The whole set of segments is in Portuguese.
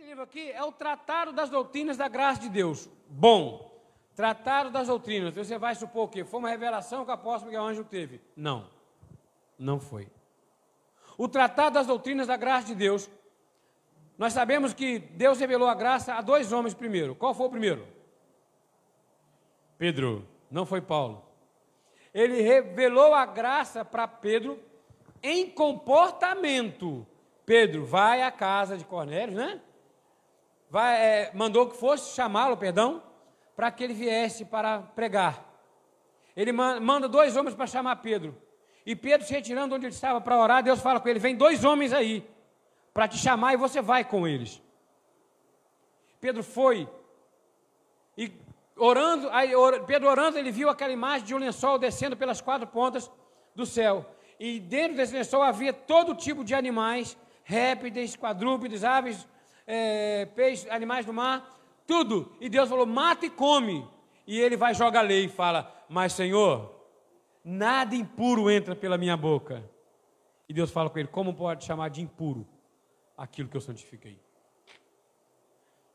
Esse livro aqui é o Tratado das Doutrinas da Graça de Deus. Bom. Tratado das Doutrinas. Você vai supor que foi uma revelação que o apóstolo Miguel Ângelo teve? Não. Não foi. O Tratado das Doutrinas da Graça de Deus. Nós sabemos que Deus revelou a graça a dois homens primeiro. Qual foi o primeiro? Pedro. Não foi Paulo. Ele revelou a graça para Pedro em comportamento. Pedro vai à casa de Cornélio, né? Vai, é, mandou que fosse chamá-lo, perdão, para que ele viesse para pregar. Ele manda dois homens para chamar Pedro. E Pedro se retirando onde ele estava para orar, Deus fala com ele: Vem dois homens aí para te chamar e você vai com eles. Pedro foi e orando, aí, Pedro orando, ele viu aquela imagem de um lençol descendo pelas quatro pontas do céu. E dentro desse lençol havia todo tipo de animais, répteis, quadrúpedes, aves, é, peixes, animais do mar, tudo. E Deus falou: mata e come. E ele vai jogar a lei e fala: Mas Senhor, nada impuro entra pela minha boca. E Deus fala com ele: Como pode chamar de impuro aquilo que eu santifiquei?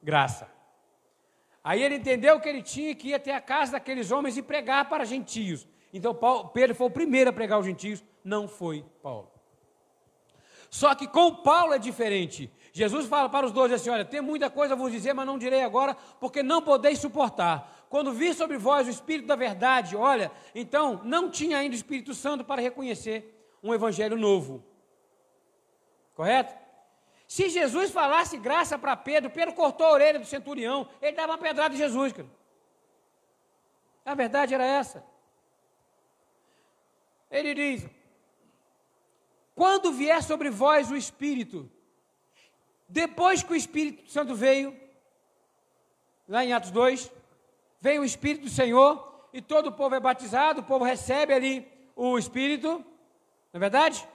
Graça. Aí ele entendeu que ele tinha que ir até a casa daqueles homens e pregar para gentios. Então Paulo, Pedro foi o primeiro a pregar aos gentios, não foi Paulo. Só que com Paulo é diferente. Jesus fala para os doze assim: Olha, tem muita coisa a vos dizer, mas não direi agora, porque não podeis suportar. Quando vir sobre vós o Espírito da verdade, olha, então não tinha ainda o Espírito Santo para reconhecer um evangelho novo. Correto? Se Jesus falasse graça para Pedro, Pedro cortou a orelha do centurião, ele dava uma pedrada em Jesus, cara. A verdade era essa. Ele diz: Quando vier sobre vós o Espírito, depois que o Espírito Santo veio, lá em Atos 2, veio o Espírito do Senhor e todo o povo é batizado, o povo recebe ali o Espírito, não é verdade?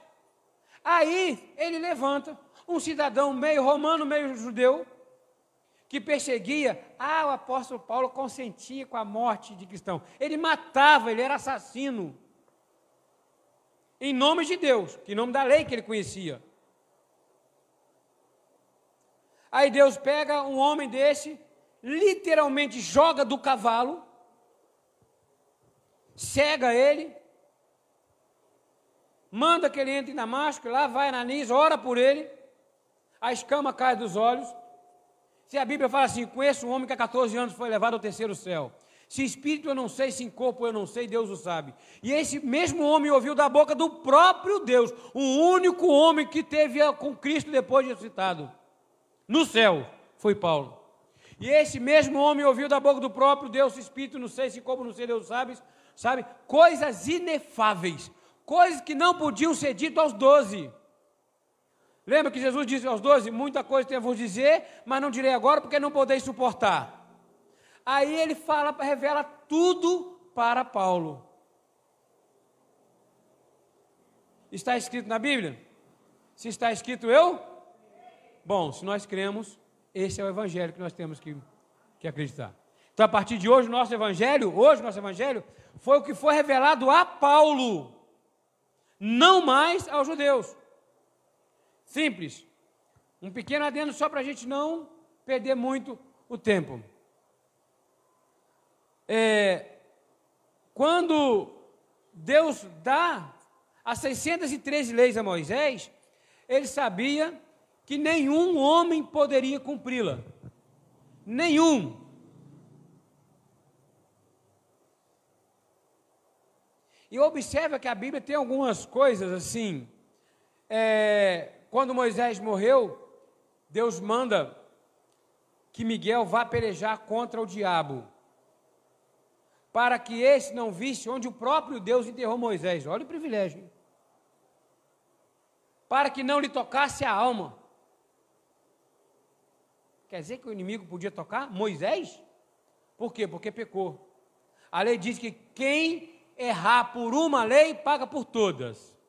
Aí ele levanta um cidadão meio romano, meio judeu, que perseguia, ah, o apóstolo Paulo consentia com a morte de cristão. Ele matava, ele era assassino. Em nome de Deus, em nome da lei que ele conhecia. Aí Deus pega um homem desse, literalmente joga do cavalo, cega ele, manda que ele entre em Damasco, lá vai Ananias, ora por ele, a escama cai dos olhos. Se a Bíblia fala assim, conheço um homem que há 14 anos foi levado ao terceiro céu. Se espírito eu não sei, se em corpo eu não sei, Deus o sabe. E esse mesmo homem ouviu da boca do próprio Deus, o único homem que teve com Cristo depois de ressuscitado. No céu, foi Paulo. E esse mesmo homem ouviu da boca do próprio Deus, espírito, não sei se como não sei, Deus sabe, sabe? Coisas inefáveis, coisas que não podiam ser ditas aos doze. Lembra que Jesus disse aos doze: Muita coisa tenho a vos dizer, mas não direi agora porque não podeis suportar. Aí ele fala, revela tudo para Paulo. Está escrito na Bíblia? Se está escrito eu? Bom, se nós cremos, esse é o evangelho que nós temos que, que acreditar. Então, a partir de hoje, nosso evangelho, hoje nosso evangelho, foi o que foi revelado a Paulo, não mais aos judeus. Simples. Um pequeno adendo só para a gente não perder muito o tempo. É, quando Deus dá as 613 leis a Moisés, ele sabia que nenhum homem poderia cumpri-la. Nenhum. E observa que a Bíblia tem algumas coisas assim, é, quando Moisés morreu, Deus manda que Miguel vá pelejar contra o diabo, para que esse não visse onde o próprio Deus enterrou Moisés. Olha o privilégio. Para que não lhe tocasse a alma. Quer dizer que o inimigo podia tocar Moisés? Por quê? Porque pecou. A lei diz que quem errar por uma lei paga por todas.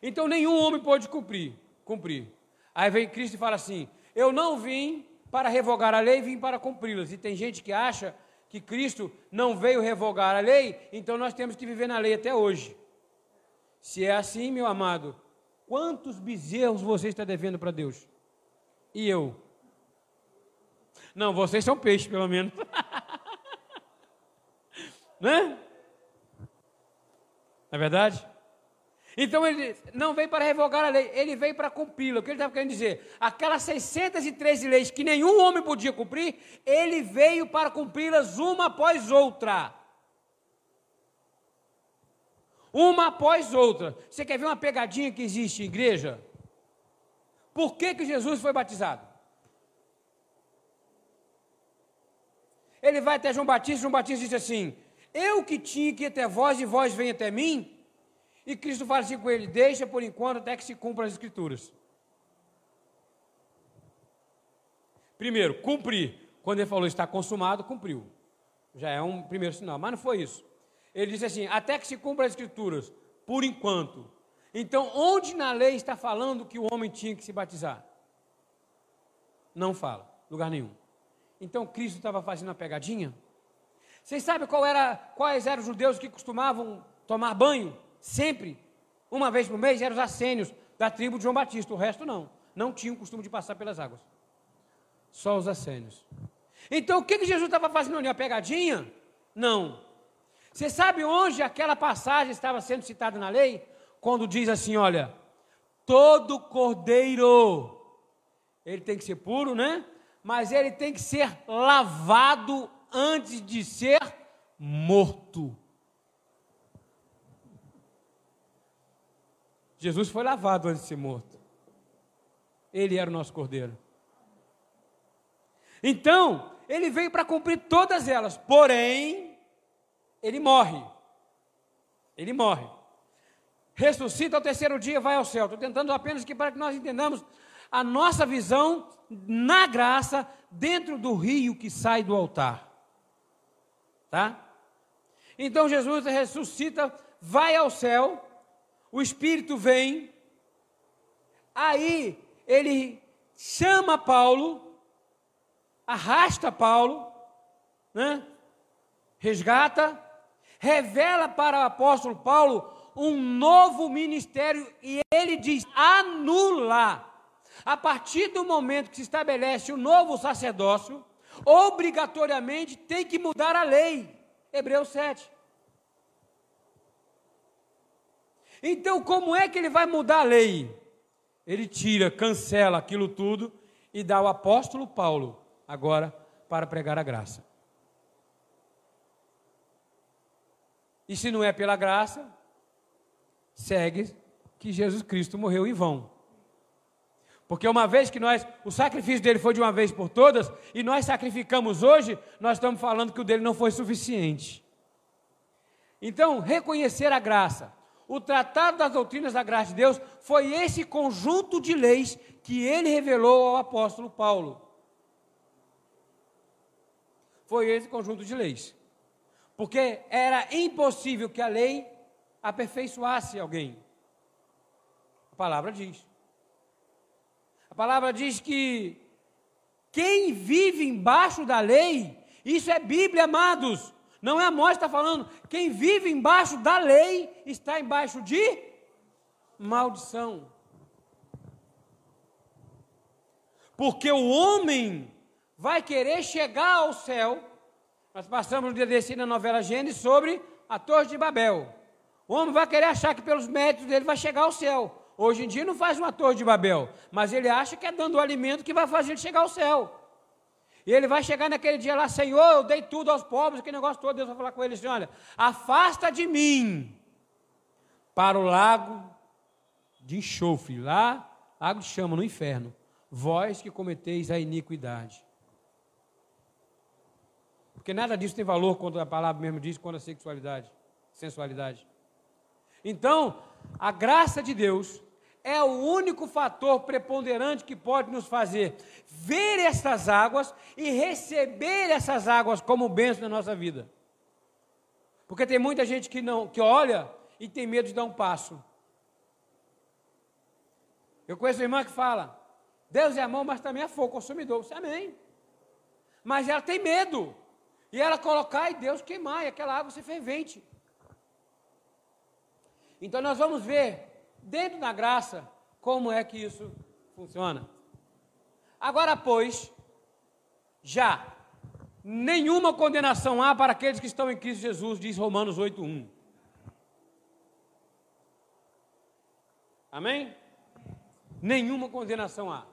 Então nenhum homem pode cumprir, cumprir. Aí vem Cristo e fala assim: Eu não vim para revogar a lei, vim para cumpri-las. E tem gente que acha que Cristo não veio revogar a lei, então nós temos que viver na lei até hoje. Se é assim, meu amado, Quantos bezerros você está devendo para Deus? E eu? Não, vocês são peixes, pelo menos. né? Não é verdade? Então ele não veio para revogar a lei, ele veio para cumpri-la. O que ele estava querendo dizer? Aquelas 613 leis que nenhum homem podia cumprir, ele veio para cumpri-las uma após outra. Uma após outra. Você quer ver uma pegadinha que existe em igreja? Por que, que Jesus foi batizado? Ele vai até João Batista, João Batista disse assim: Eu que tinha que ir até vós e vós vem até mim. E Cristo fala assim com ele: deixa por enquanto até que se cumpra as Escrituras. Primeiro, cumprir. Quando ele falou está consumado, cumpriu. Já é um primeiro sinal. Mas não foi isso. Ele disse assim: até que se cumpra as Escrituras, por enquanto. Então, onde na lei está falando que o homem tinha que se batizar? Não fala, lugar nenhum. Então, Cristo estava fazendo uma pegadinha? Vocês sabem qual era, quais eram os judeus que costumavam tomar banho? sempre, uma vez por mês, eram os assênios da tribo de João Batista, o resto não. Não tinham o costume de passar pelas águas. Só os assênios. Então, o que, que Jesus estava fazendo ali? Uma pegadinha? Não. Você sabe onde aquela passagem estava sendo citada na lei? Quando diz assim: olha, todo cordeiro, ele tem que ser puro, né? Mas ele tem que ser lavado antes de ser morto. Jesus foi lavado antes de ser morto. Ele era o nosso cordeiro. Então, ele veio para cumprir todas elas, porém, ele morre. Ele morre. Ressuscita ao terceiro dia, vai ao céu. Estou tentando apenas que para que nós entendamos a nossa visão na graça dentro do rio que sai do altar. Tá? Então Jesus ressuscita, vai ao céu, o Espírito vem, aí ele chama Paulo, arrasta Paulo, né? resgata, revela para o apóstolo Paulo um novo ministério e ele diz: anular. A partir do momento que se estabelece o novo sacerdócio, obrigatoriamente tem que mudar a lei. Hebreus 7. Então, como é que ele vai mudar a lei? Ele tira, cancela aquilo tudo e dá ao apóstolo Paulo agora para pregar a graça. E se não é pela graça, segue que Jesus Cristo morreu em vão. Porque uma vez que nós, o sacrifício dele foi de uma vez por todas, e nós sacrificamos hoje, nós estamos falando que o dele não foi suficiente. Então, reconhecer a graça, o Tratado das Doutrinas da Graça de Deus foi esse conjunto de leis que ele revelou ao apóstolo Paulo. Foi esse conjunto de leis. Porque era impossível que a lei aperfeiçoasse alguém. A palavra diz. A palavra diz que quem vive embaixo da lei, isso é Bíblia, amados. Não é a morte está falando. Quem vive embaixo da lei está embaixo de maldição. Porque o homem vai querer chegar ao céu. Nós passamos um dia desse na novela Gênesis sobre a Torre de Babel. O homem vai querer achar que pelos méritos dele vai chegar ao céu. Hoje em dia não faz uma Torre de Babel, mas ele acha que é dando o alimento que vai fazer ele chegar ao céu. E ele vai chegar naquele dia lá, Senhor, eu dei tudo aos pobres, aquele negócio todo. Deus vai falar com ele assim: olha, afasta de mim para o lago de enxofre, lá, lago de chama no inferno, vós que cometeis a iniquidade. Porque nada disso tem valor quando a palavra mesmo diz, quando a sexualidade, sensualidade. Então, a graça de Deus é o único fator preponderante que pode nos fazer ver essas águas e receber essas águas como bênção na nossa vida. Porque tem muita gente que não que olha e tem medo de dar um passo. Eu conheço uma irmã que fala: Deus é amor, mas também é fogo consumidor. Você amém. Mas ela tem medo. E ela colocar e Deus queimar, e aquela água ser fervente. Então nós vamos ver dentro da graça, como é que isso funciona. Agora, pois, já nenhuma condenação há para aqueles que estão em Cristo Jesus, diz Romanos 8:1. Amém? Nenhuma condenação há.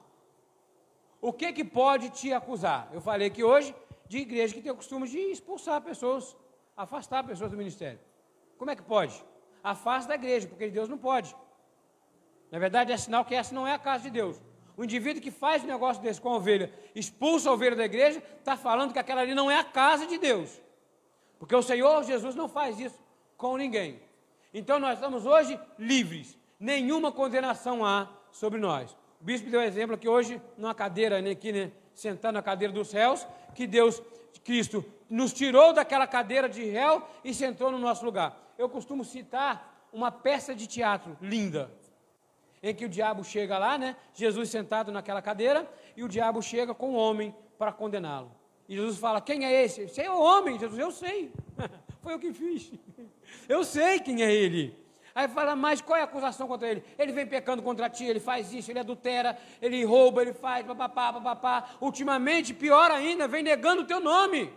O que que pode te acusar? Eu falei que hoje de igreja que tem o costume de expulsar pessoas, afastar pessoas do ministério. Como é que pode? Afasta da igreja, porque Deus não pode. Na verdade, é sinal que essa não é a casa de Deus. O indivíduo que faz um negócio desse com a ovelha, expulsa a ovelha da igreja, está falando que aquela ali não é a casa de Deus. Porque o Senhor Jesus não faz isso com ninguém. Então nós estamos hoje livres. Nenhuma condenação há sobre nós. O bispo deu exemplo aqui hoje, numa cadeira, né, aqui, né, sentado na cadeira dos réus, que Deus, Cristo, nos tirou daquela cadeira de réu e sentou no nosso lugar. Eu costumo citar uma peça de teatro linda, em que o diabo chega lá, né? Jesus sentado naquela cadeira, e o diabo chega com o homem para condená-lo. E Jesus fala: Quem é esse? Você é o homem. Jesus, eu sei. Foi eu que fiz. Eu sei quem é ele. Aí fala, mas qual é a acusação contra ele? Ele vem pecando contra ti, ele faz isso, ele adultera, ele rouba, ele faz, papapá, papapá. Ultimamente, pior ainda, vem negando o teu nome.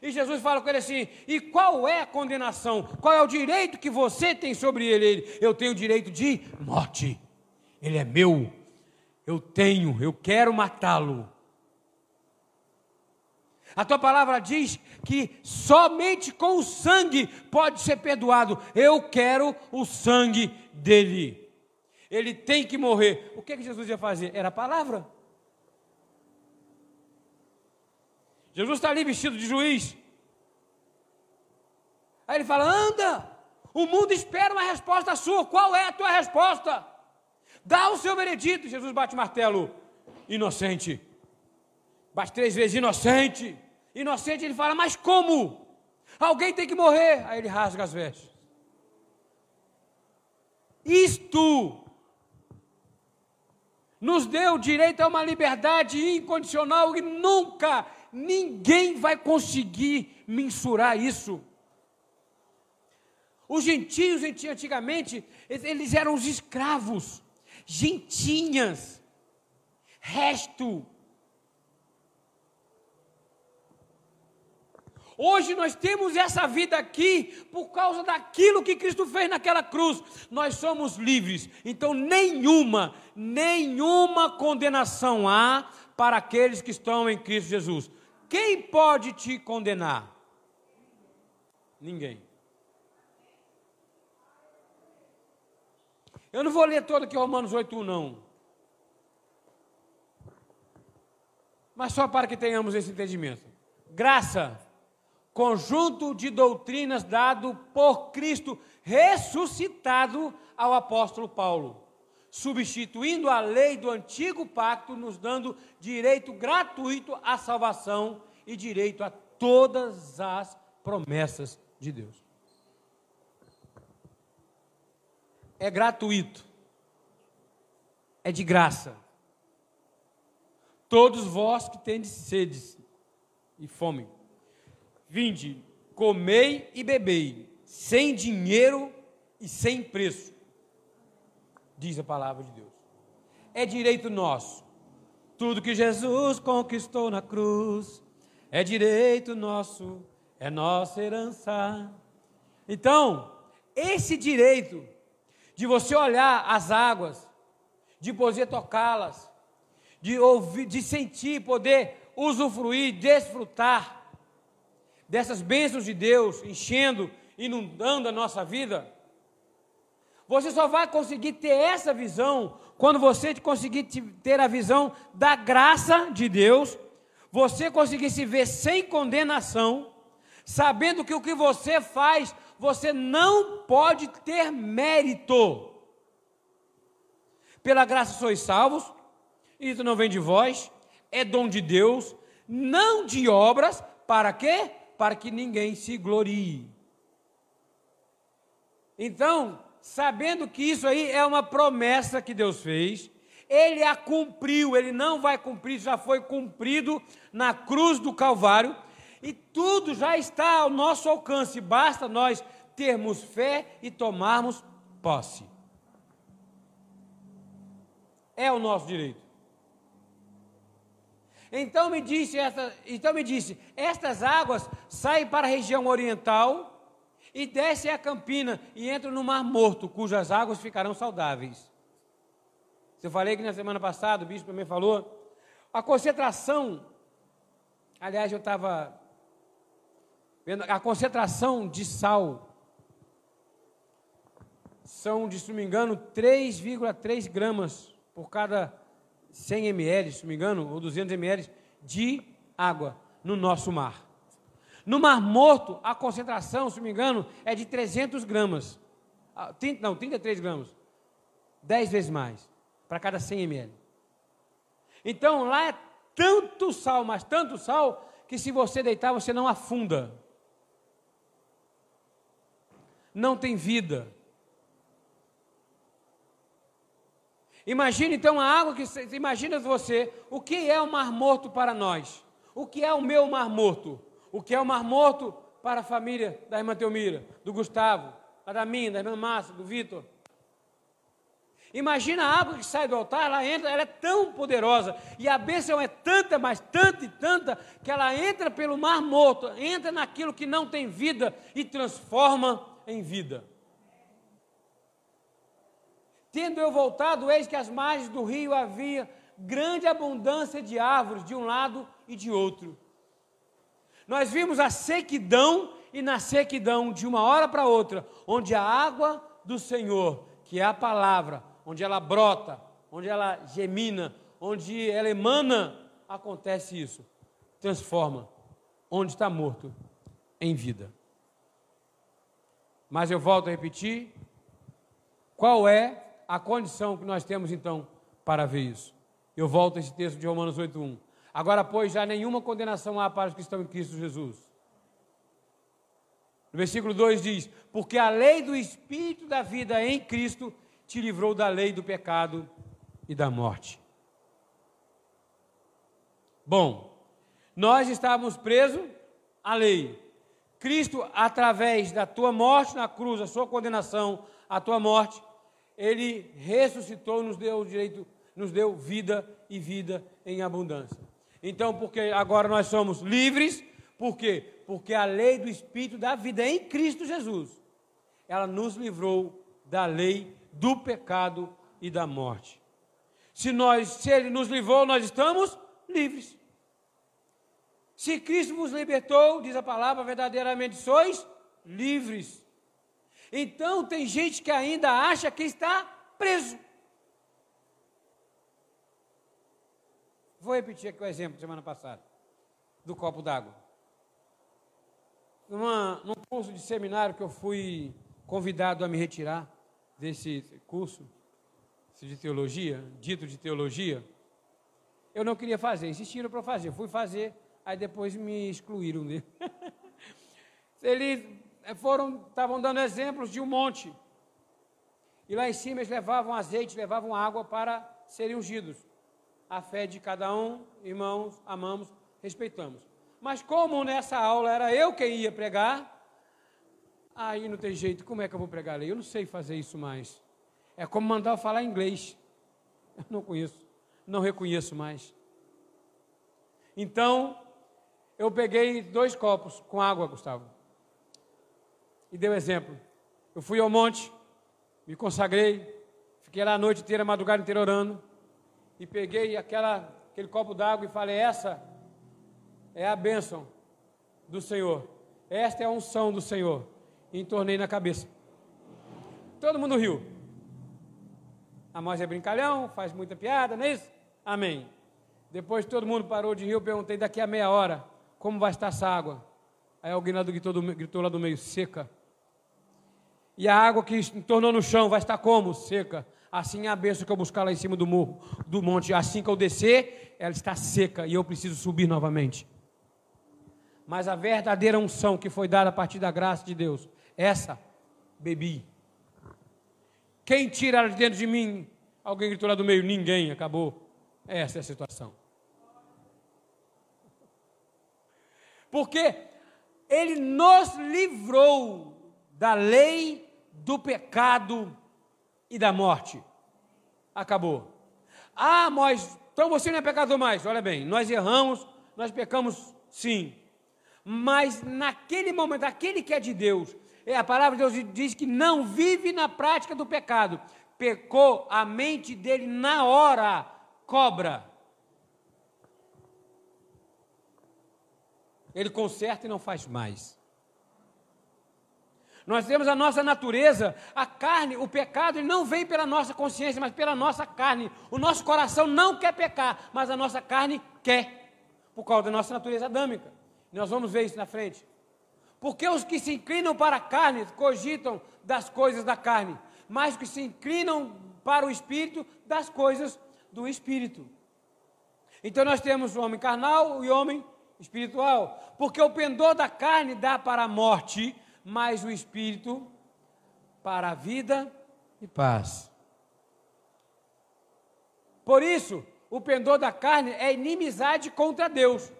E Jesus fala com ele assim: e qual é a condenação? Qual é o direito que você tem sobre ele? ele eu tenho o direito de morte. Ele é meu. Eu tenho, eu quero matá-lo. A tua palavra diz que somente com o sangue pode ser perdoado. Eu quero o sangue dele. Ele tem que morrer. O que, que Jesus ia fazer? Era a palavra. Jesus está ali vestido de juiz. Aí ele fala: anda, o mundo espera uma resposta sua. Qual é a tua resposta? Dá o seu veredito. Jesus bate o martelo: inocente. Bate três vezes: inocente. Inocente, ele fala: mas como? Alguém tem que morrer. Aí ele rasga as vestes. Isto nos deu direito a uma liberdade incondicional e nunca ninguém vai conseguir mensurar isso. Os gentios antigamente, eles eram os escravos, gentinhas, resto. Hoje nós temos essa vida aqui por causa daquilo que Cristo fez naquela cruz. Nós somos livres. Então, nenhuma, nenhuma condenação há para aqueles que estão em Cristo Jesus. Quem pode te condenar? Ninguém. Eu não vou ler todo aqui Romanos 8, não. Mas só para que tenhamos esse entendimento. Graça, conjunto de doutrinas dado por Cristo ressuscitado ao apóstolo Paulo, substituindo a lei do antigo pacto, nos dando direito gratuito à salvação e direito a todas as promessas de Deus. é gratuito, é de graça. Todos vós que tendes sede e fome, vinde, comei e bebei, sem dinheiro e sem preço, diz a palavra de Deus. É direito nosso. Tudo que Jesus conquistou na cruz é direito nosso, é nossa herança. Então, esse direito de você olhar as águas, de poder tocá-las, de ouvir, de sentir, poder usufruir, desfrutar dessas bênçãos de Deus enchendo, inundando a nossa vida. Você só vai conseguir ter essa visão quando você conseguir ter a visão da graça de Deus, você conseguir se ver sem condenação, sabendo que o que você faz você não pode ter mérito. Pela graça sois salvos, isso não vem de vós, é dom de Deus, não de obras, para quê? Para que ninguém se glorie. Então, sabendo que isso aí é uma promessa que Deus fez, ele a cumpriu, ele não vai cumprir, já foi cumprido na cruz do Calvário, e tudo já está ao nosso alcance, basta nós termos fé e tomarmos posse. é o nosso direito. Então me disse, então me disse, estas águas saem para a região oriental e descem a campina e entram no Mar Morto, cujas águas ficarão saudáveis. Eu falei que na semana passada, o bispo também falou, a concentração, aliás, eu estava vendo, a concentração de sal são, se não me engano, 3,3 gramas por cada 100 ml, se não me engano, ou 200 ml de água no nosso mar. No Mar Morto, a concentração, se não me engano, é de 300 gramas. Ah, não, 33 gramas. 10 vezes mais, para cada 100 ml. Então, lá é tanto sal, mas tanto sal, que se você deitar, você não afunda. Não tem vida. Imagine então a água que imagina você, o que é o mar morto para nós? O que é o meu mar morto? O que é o mar morto para a família da irmã Teomira, do Gustavo, da minha, da irmã Márcia, do Vitor? Imagina a água que sai do altar, ela entra, ela é tão poderosa, e a bênção é tanta, mas tanta e tanta, que ela entra pelo mar morto, entra naquilo que não tem vida e transforma em vida. Tendo eu voltado, eis que às margens do rio havia grande abundância de árvores de um lado e de outro. Nós vimos a sequidão e na sequidão, de uma hora para outra, onde a água do Senhor, que é a palavra, onde ela brota, onde ela gemina, onde ela emana, acontece isso. Transforma onde está morto em vida. Mas eu volto a repetir: qual é a condição que nós temos então para ver isso. Eu volto a esse texto de Romanos 8:1. Agora, pois, já nenhuma condenação há para os que estão em Cristo Jesus. No versículo 2 diz: Porque a lei do Espírito da vida em Cristo te livrou da lei do pecado e da morte. Bom, nós estávamos presos à lei. Cristo, através da tua morte na cruz, a sua condenação, a tua morte, ele ressuscitou, nos deu o direito, nos deu vida e vida em abundância. Então, porque agora nós somos livres, por quê? Porque a lei do Espírito da vida em Cristo Jesus, ela nos livrou da lei do pecado e da morte. Se nós, se ele nos livrou, nós estamos livres. Se Cristo vos libertou, diz a palavra, verdadeiramente sois livres. Então tem gente que ainda acha que está preso. Vou repetir aqui o exemplo de semana passada, do copo d'água. num curso de seminário que eu fui convidado a me retirar desse curso de teologia, dito de teologia, eu não queria fazer, insistiram para fazer, fui fazer, aí depois me excluíram dele. Ele foram, estavam dando exemplos de um monte. E lá em cima eles levavam azeite, levavam água para serem ungidos. A fé de cada um, irmãos, amamos, respeitamos. Mas como nessa aula era eu quem ia pregar, aí não tem jeito, como é que eu vou pregar ali? Eu não sei fazer isso mais. É como mandar eu falar inglês. Eu não conheço, não reconheço mais. Então, eu peguei dois copos com água, Gustavo e deu exemplo. Eu fui ao monte, me consagrei, fiquei lá a noite inteira, a madrugada inteira orando, e peguei aquela, aquele copo d'água e falei: Essa é a bênção do Senhor, esta é a unção do Senhor. E entornei na cabeça. Todo mundo riu. A Mós é brincalhão, faz muita piada, não é isso? Amém. Depois todo mundo parou de rir, eu perguntei daqui a meia hora, como vai estar essa água? Aí alguém lá do, gritou, do, gritou lá do meio, seca. E a água que tornou no chão vai estar como? Seca. Assim é a bênção que eu buscar lá em cima do morro, do monte. Assim que eu descer, ela está seca e eu preciso subir novamente. Mas a verdadeira unção que foi dada a partir da graça de Deus, essa bebi. Quem tira ela de dentro de mim? Alguém gritou lá do meio, ninguém, acabou. Essa é a situação. Porque ele nos livrou da lei do pecado e da morte. Acabou. Ah, mas então você não é pecador mais. Olha bem, nós erramos, nós pecamos sim. Mas naquele momento, aquele que é de Deus, é, a palavra de Deus diz que não vive na prática do pecado. Pecou, a mente dele na hora cobra. Ele conserta e não faz mais. Nós temos a nossa natureza, a carne, o pecado, ele não vem pela nossa consciência, mas pela nossa carne. O nosso coração não quer pecar, mas a nossa carne quer, por causa da nossa natureza adâmica. Nós vamos ver isso na frente. Porque os que se inclinam para a carne cogitam das coisas da carne, mas os que se inclinam para o espírito, das coisas do espírito. Então nós temos o homem carnal e o homem espiritual. Porque o pendor da carne dá para a morte, mas o espírito para a vida e paz. Por isso, o pendor da carne é inimizade contra Deus,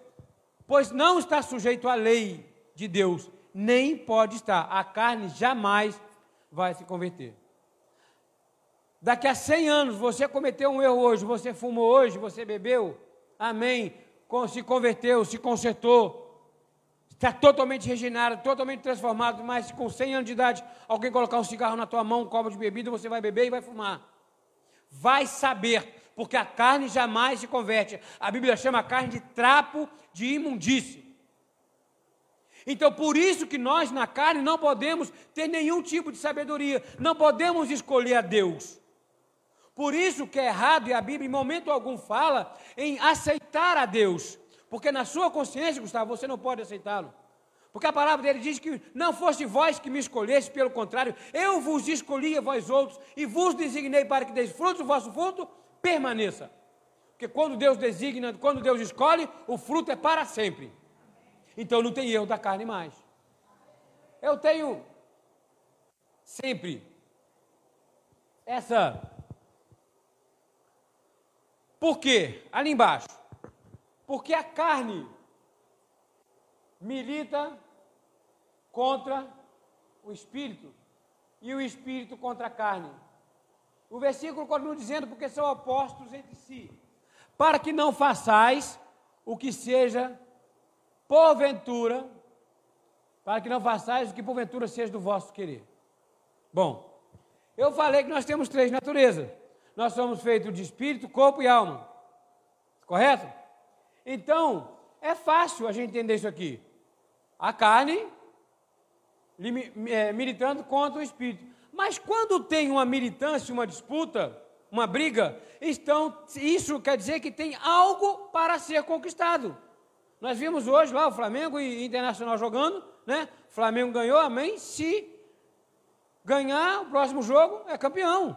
pois não está sujeito à lei de Deus, nem pode estar. A carne jamais vai se converter. Daqui a 100 anos, você cometeu um erro hoje, você fumou hoje, você bebeu, amém, se converteu, se consertou, está totalmente regenerado, totalmente transformado, mas com 100 anos de idade, alguém colocar um cigarro na tua mão, um copo de bebida, você vai beber e vai fumar. Vai saber, porque a carne jamais se converte. A Bíblia chama a carne de trapo de imundície. Então, por isso que nós na carne não podemos ter nenhum tipo de sabedoria, não podemos escolher a Deus. Por isso que é errado, e a Bíblia em momento algum fala em aceitar a Deus. Porque na sua consciência, Gustavo, você não pode aceitá-lo. Porque a palavra dele diz que não fosse vós que me escolheste, pelo contrário, eu vos escolhi a vós outros e vos designei para que deis fruto, o vosso fruto permaneça. Porque quando Deus designa, quando Deus escolhe, o fruto é para sempre. Então não tem erro da carne mais. Eu tenho sempre essa. Por quê? Ali embaixo. Porque a carne milita contra o espírito e o espírito contra a carne. O versículo continua dizendo: porque são opostos entre si, para que não façais o que seja porventura, para que não façais o que porventura seja do vosso querer. Bom, eu falei que nós temos três naturezas. Nós somos feitos de espírito, corpo e alma. Correto? Então, é fácil a gente entender isso aqui. A carne é, militando contra o espírito. Mas quando tem uma militância, uma disputa, uma briga, então isso quer dizer que tem algo para ser conquistado. Nós vimos hoje lá o Flamengo e Internacional jogando, né? O Flamengo ganhou, amém. Se ganhar o próximo jogo, é campeão.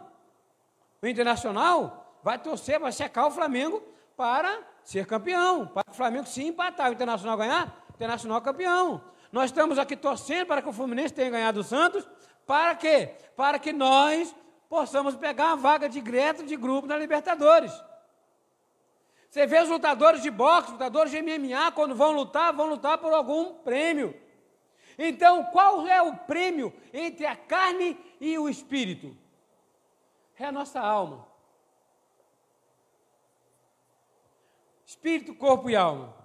O Internacional vai torcer, vai secar o Flamengo para ser campeão, para que o Flamengo se empatar, o Internacional ganhar, o Internacional campeão. Nós estamos aqui torcendo para que o Fluminense tenha ganhado o Santos, para quê? Para que nós possamos pegar uma vaga de direto de grupo na Libertadores. Você vê os lutadores de boxe, lutadores de MMA, quando vão lutar, vão lutar por algum prêmio. Então, qual é o prêmio entre a carne e o espírito? É a nossa alma. Espírito, corpo e alma.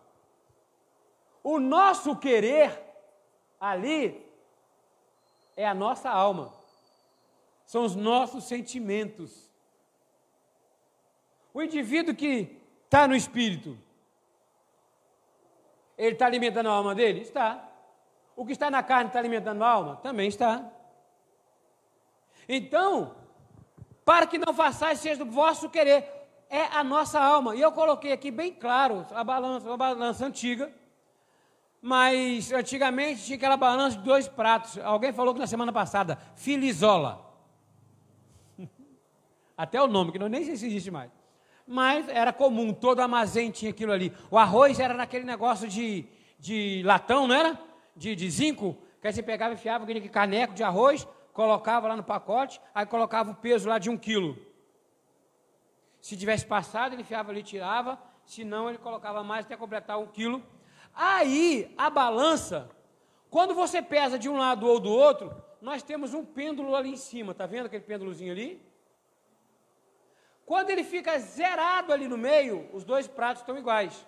O nosso querer ali é a nossa alma, são os nossos sentimentos. O indivíduo que está no espírito, ele está alimentando a alma dele? Está. O que está na carne está alimentando a alma? Também está. Então, para que não façais seja do vosso querer, é a nossa alma. E eu coloquei aqui bem claro a balança, uma balança antiga. Mas antigamente tinha aquela balança de dois pratos. Alguém falou que na semana passada, filizola. Até o nome, que não nem sei se existe mais. Mas era comum, todo armazém tinha aquilo ali. O arroz era naquele negócio de, de latão, não era? De, de zinco, que aí você pegava e enfiava aquele caneco de arroz, colocava lá no pacote, aí colocava o peso lá de um quilo. Se tivesse passado, ele enfiava ali e tirava, se não, ele colocava mais até completar um quilo. Aí, a balança, quando você pesa de um lado ou do outro, nós temos um pêndulo ali em cima, tá vendo aquele pêndulozinho ali? Quando ele fica zerado ali no meio, os dois pratos estão iguais.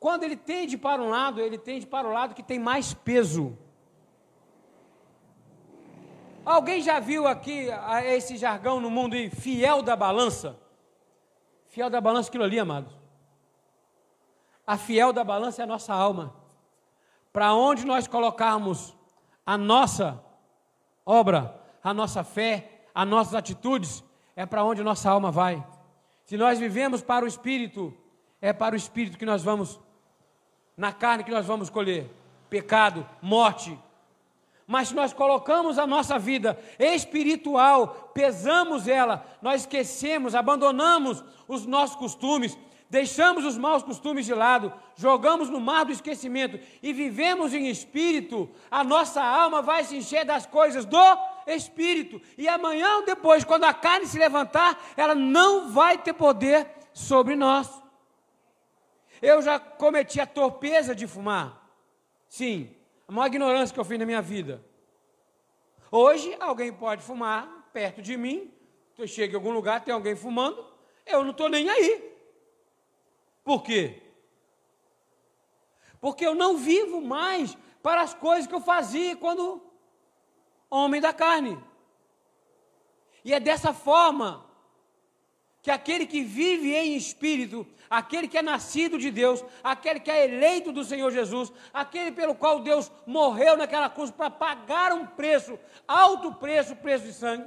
Quando ele tende para um lado, ele tende para o lado que tem mais peso. Alguém já viu aqui esse jargão no mundo fiel da balança? Fiel da balança, aquilo ali, amados. A fiel da balança é a nossa alma. Para onde nós colocarmos a nossa obra, a nossa fé, as nossas atitudes, é para onde nossa alma vai. Se nós vivemos para o Espírito, é para o Espírito que nós vamos, na carne que nós vamos colher pecado, morte, mas nós colocamos a nossa vida espiritual, pesamos ela, nós esquecemos, abandonamos os nossos costumes, deixamos os maus costumes de lado, jogamos no mar do esquecimento e vivemos em espírito, a nossa alma vai se encher das coisas do espírito. E amanhã ou depois, quando a carne se levantar, ela não vai ter poder sobre nós. Eu já cometi a torpeza de fumar. Sim, a maior ignorância que eu fiz na minha vida. Hoje, alguém pode fumar perto de mim, eu chego em algum lugar, tem alguém fumando, eu não estou nem aí. Por quê? Porque eu não vivo mais para as coisas que eu fazia quando homem da carne. E é dessa forma que aquele que vive em espírito, aquele que é nascido de Deus, aquele que é eleito do Senhor Jesus, aquele pelo qual Deus morreu naquela cruz para pagar um preço, alto preço, preço de sangue.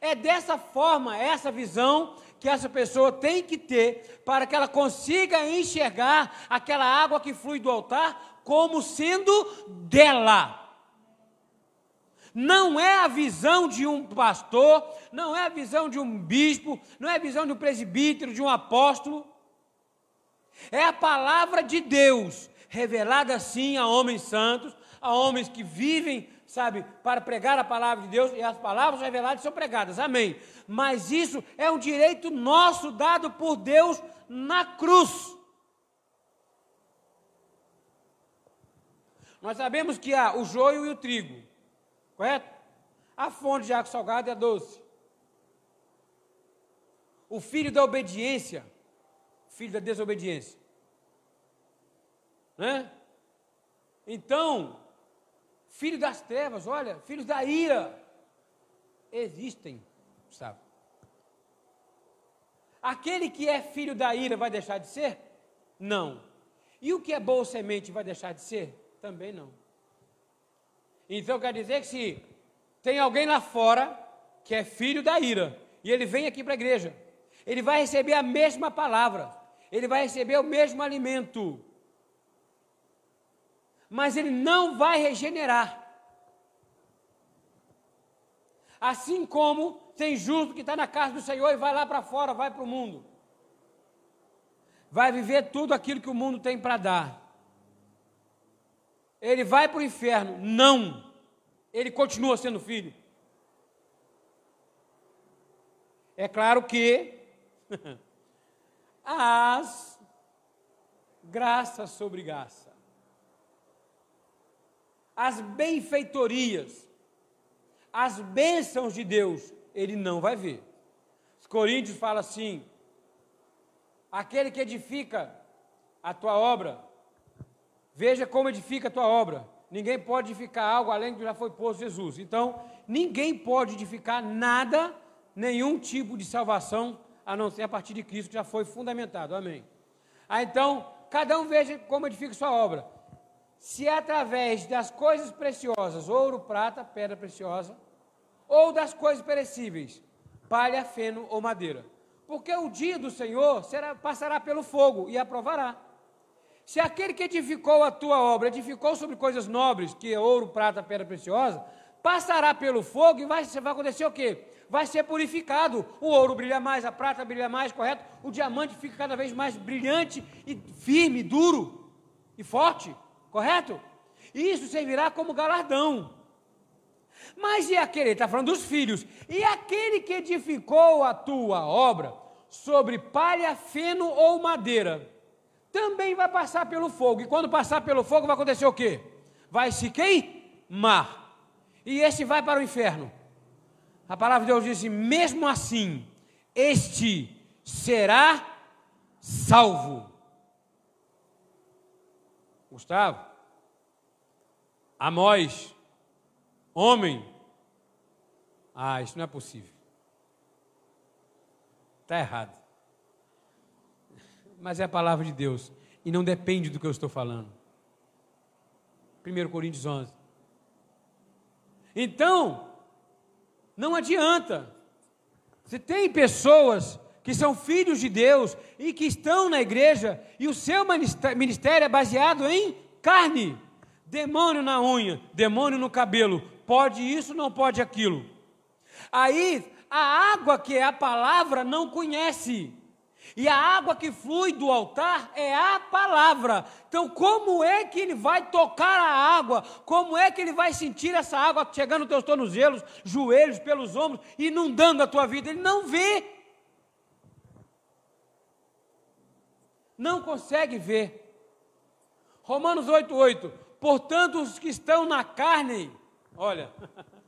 É dessa forma, essa visão que essa pessoa tem que ter para que ela consiga enxergar aquela água que flui do altar como sendo dela não é a visão de um pastor, não é a visão de um bispo, não é a visão de um presbítero, de um apóstolo. É a palavra de Deus, revelada sim a homens santos, a homens que vivem, sabe, para pregar a palavra de Deus, e as palavras reveladas são pregadas, amém. Mas isso é um direito nosso dado por Deus na cruz. Nós sabemos que há o joio e o trigo. Correto? A fonte de água salgada é doce. O filho da obediência, filho da desobediência. Né? Então, filho das trevas, olha, filhos da ira, existem, sabe? Aquele que é filho da ira vai deixar de ser? Não. E o que é boa semente vai deixar de ser? Também não. Então quer dizer que se tem alguém lá fora que é filho da ira e ele vem aqui para a igreja, ele vai receber a mesma palavra, ele vai receber o mesmo alimento, mas ele não vai regenerar. Assim como tem justo que está na casa do Senhor e vai lá para fora, vai para o mundo. Vai viver tudo aquilo que o mundo tem para dar ele vai para o inferno. Não. Ele continua sendo filho. É claro que as graças sobre graça, as benfeitorias, as bênçãos de Deus, ele não vai ver. Os Coríntios fala assim: aquele que edifica a tua obra, Veja como edifica a tua obra. Ninguém pode edificar algo além do que já foi posto Jesus. Então, ninguém pode edificar nada, nenhum tipo de salvação, a não ser a partir de Cristo que já foi fundamentado. Amém. Ah, então, cada um veja como edifica sua obra. Se é através das coisas preciosas, ouro, prata, pedra preciosa, ou das coisas perecíveis, palha, feno ou madeira. Porque o dia do Senhor será, passará pelo fogo e aprovará. Se aquele que edificou a tua obra edificou sobre coisas nobres, que é ouro, prata, pedra preciosa, passará pelo fogo e vai, vai acontecer o quê? Vai ser purificado. O ouro brilha mais, a prata brilha mais, correto? O diamante fica cada vez mais brilhante e firme, duro e forte, correto? E isso servirá como galardão. Mas e aquele, está falando dos filhos, e aquele que edificou a tua obra sobre palha, feno ou madeira, também vai passar pelo fogo. E quando passar pelo fogo, vai acontecer o quê? Vai se queimar. E esse vai para o inferno. A palavra de Deus diz: assim, mesmo assim, este será salvo. Gustavo, Amós, homem, ah, isso não é possível. Está errado. Mas é a palavra de Deus e não depende do que eu estou falando. 1 Coríntios 11. Então, não adianta. Você tem pessoas que são filhos de Deus e que estão na igreja e o seu ministério é baseado em carne. Demônio na unha, demônio no cabelo, pode isso, não pode aquilo. Aí, a água que é a palavra não conhece. E a água que flui do altar é a palavra. Então, como é que ele vai tocar a água? Como é que ele vai sentir essa água chegando nos teus tornozelos, joelhos, pelos ombros, inundando a tua vida? Ele não vê. Não consegue ver. Romanos 8,8. Portanto, os que estão na carne, olha,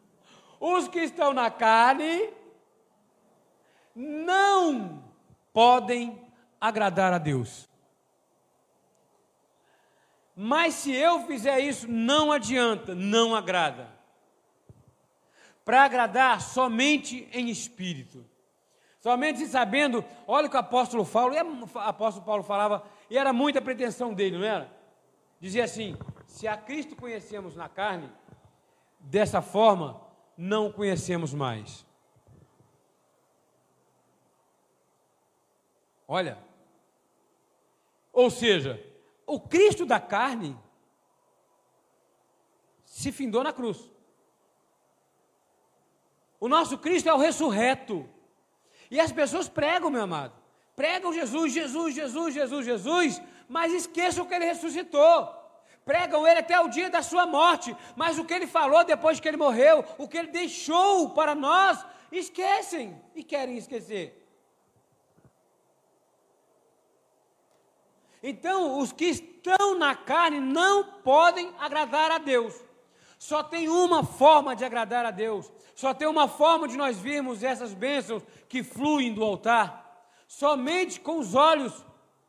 os que estão na carne não podem agradar a Deus. Mas se eu fizer isso, não adianta, não agrada. Para agradar somente em espírito. Somente sabendo, olha o que o apóstolo Paulo, e o apóstolo Paulo falava, e era muita pretensão dele, não era? Dizia assim: se a Cristo conhecemos na carne, dessa forma não o conhecemos mais. Olha, ou seja, o Cristo da carne se findou na cruz. O nosso Cristo é o ressurreto. E as pessoas pregam, meu amado. Pregam Jesus, Jesus, Jesus, Jesus, Jesus, mas esqueçam que ele ressuscitou. Pregam ele até o dia da sua morte, mas o que ele falou depois que ele morreu, o que ele deixou para nós, esquecem e querem esquecer. Então, os que estão na carne não podem agradar a Deus. Só tem uma forma de agradar a Deus. Só tem uma forma de nós virmos essas bênçãos que fluem do altar. Somente com os olhos